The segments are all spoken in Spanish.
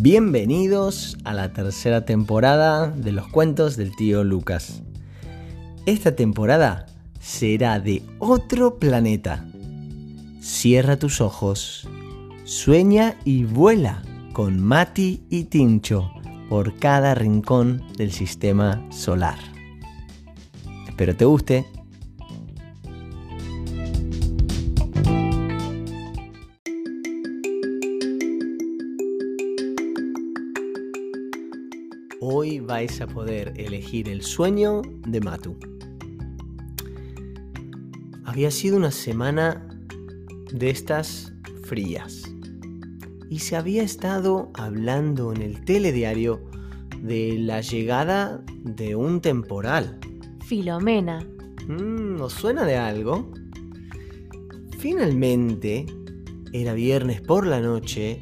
Bienvenidos a la tercera temporada de los cuentos del tío Lucas. Esta temporada será de otro planeta. Cierra tus ojos, sueña y vuela con Mati y Tincho por cada rincón del sistema solar. Espero te guste. Vais a poder elegir el sueño de Matu. Había sido una semana de estas frías y se había estado hablando en el telediario de la llegada de un temporal. Filomena. Mm, ¿Nos suena de algo? Finalmente, era viernes por la noche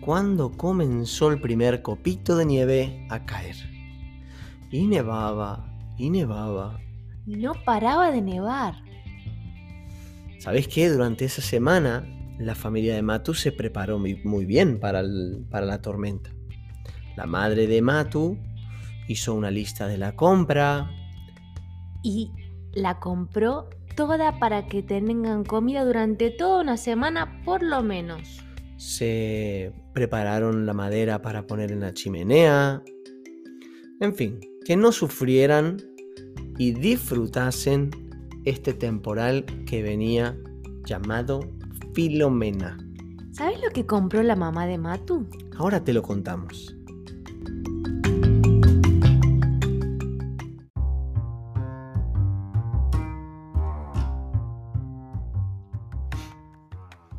cuando comenzó el primer copito de nieve a caer. Y nevaba, y nevaba. Y no paraba de nevar. ¿Sabes qué? Durante esa semana la familia de Matu se preparó muy, muy bien para, el- para la tormenta. La madre de Matu hizo una lista de la compra. Y la compró toda para que tengan comida durante toda una semana por lo menos. Se prepararon la madera para poner en la chimenea. En fin, que no sufrieran y disfrutasen este temporal que venía llamado Filomena. ¿Sabes lo que compró la mamá de Matu? Ahora te lo contamos.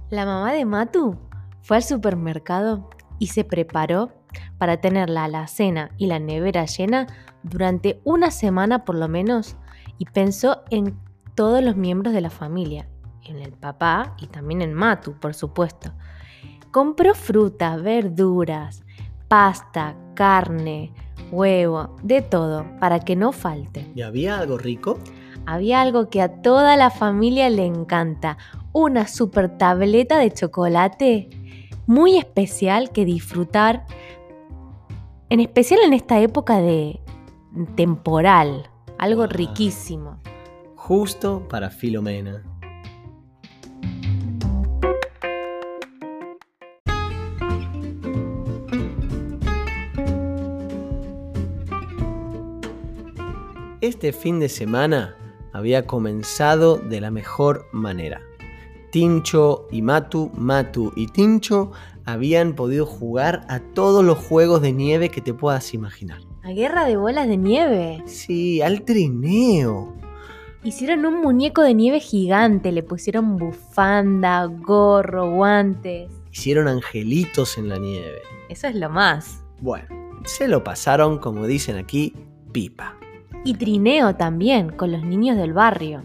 La mamá de Matu fue al supermercado y se preparó para tener la alacena y la nevera llena durante una semana por lo menos y pensó en todos los miembros de la familia, en el papá y también en Matu, por supuesto. Compró frutas, verduras, pasta, carne, huevo, de todo, para que no falte. ¿Y había algo rico? Había algo que a toda la familia le encanta, una super tableta de chocolate muy especial que disfrutar, en especial en esta época de temporal, algo Wow. riquísimo. Justo para Filomena. Este fin de semana había comenzado de la mejor manera. Tincho y Matu, Matu y Tincho habían podido jugar a todos los juegos de nieve que te puedas imaginar. La guerra de bolas de nieve. Sí, al trineo. Hicieron un muñeco de nieve gigante, le pusieron bufanda, gorro, guantes. Hicieron angelitos en la nieve. Eso es lo más. Bueno, se lo pasaron, como dicen aquí, pipa. Y trineo también, con los niños del barrio.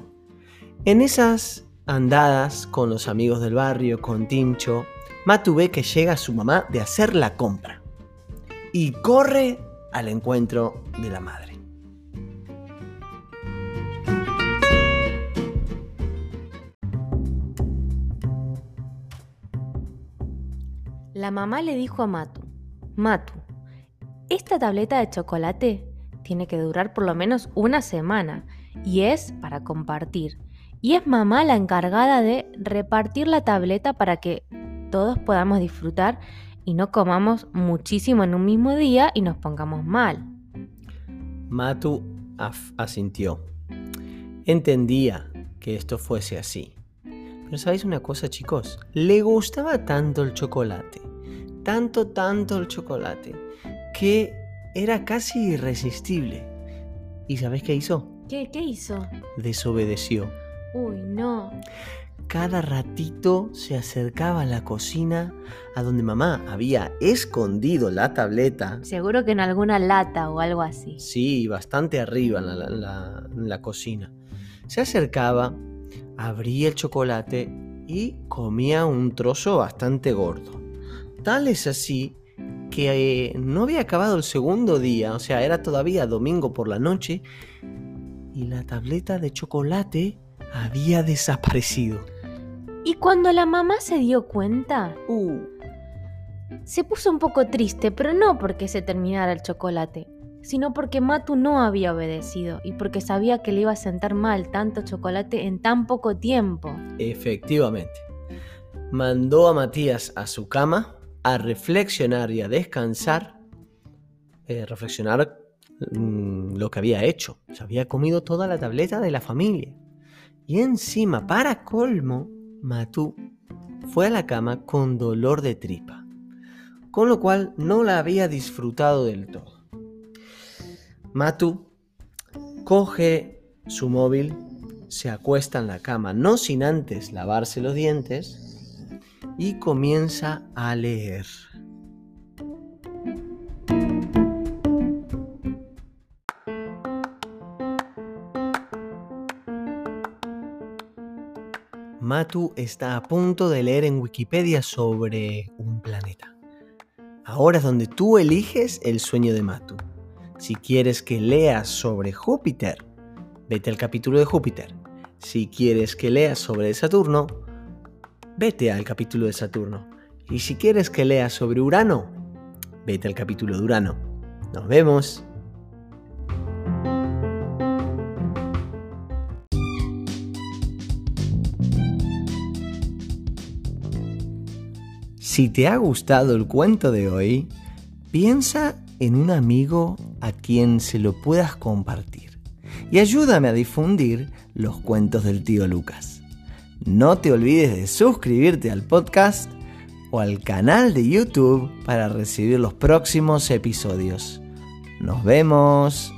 En esas andadas con los amigos del barrio, con Tincho, Matu ve que llega su mamá de hacer la compra. Y corre al encuentro de la madre. La mamá le dijo a Matu, Matu, esta tableta de chocolate tiene que durar por lo menos una semana y es para compartir. Y es mamá la encargada de repartir la tableta para que todos podamos disfrutar y no comamos muchísimo en un mismo día y nos pongamos mal. Matu asintió. Entendía que esto fuese así. Pero ¿sabéis una cosa, chicos? Le gustaba tanto el chocolate, tanto, tanto el chocolate, que era casi irresistible. ¿Y sabéis qué hizo? ¿Qué, qué hizo? Desobedeció. Uy, no. Cada ratito se acercaba a la cocina a donde mamá había escondido la tableta. Seguro que en alguna lata o algo así. Sí, bastante arriba en la, en la- en la cocina. Se acercaba, abría el chocolate y comía un trozo bastante gordo. Tal es así que eh, no había acabado el segundo día, o sea, era todavía domingo por la noche, y la tableta de chocolate había desaparecido. Y cuando la mamá se dio cuenta, Uh, se puso un poco triste, pero no porque se terminara el chocolate, sino porque Matu no había obedecido y porque sabía que le iba a sentar mal tanto chocolate en tan poco tiempo. Efectivamente. Mandó a Matías a su cama a reflexionar y a descansar. Eh, reflexionar mm, lo que había hecho. Se había comido toda la tableta de la familia. Y encima, para colmo, Matú fue a la cama con dolor de tripa. Con lo cual no la había disfrutado del todo. Matu coge su móvil, se acuesta en la cama, no sin antes lavarse los dientes, y comienza a leer. Matu está a punto de leer en Wikipedia sobre un planeta. Ahora es donde tú eliges el sueño de Matu. Si quieres que leas sobre Júpiter, vete al capítulo de Júpiter. Si quieres que leas sobre Saturno, vete al capítulo de Saturno. Y si quieres que leas sobre Urano, vete al capítulo de Urano. Nos vemos. Si te ha gustado el cuento de hoy, piensa en un amigo a quien se lo puedas compartir. Y ayúdame a difundir los cuentos del tío Lucas. No te olvides de suscribirte al podcast o al canal de YouTube para recibir los próximos episodios. Nos vemos.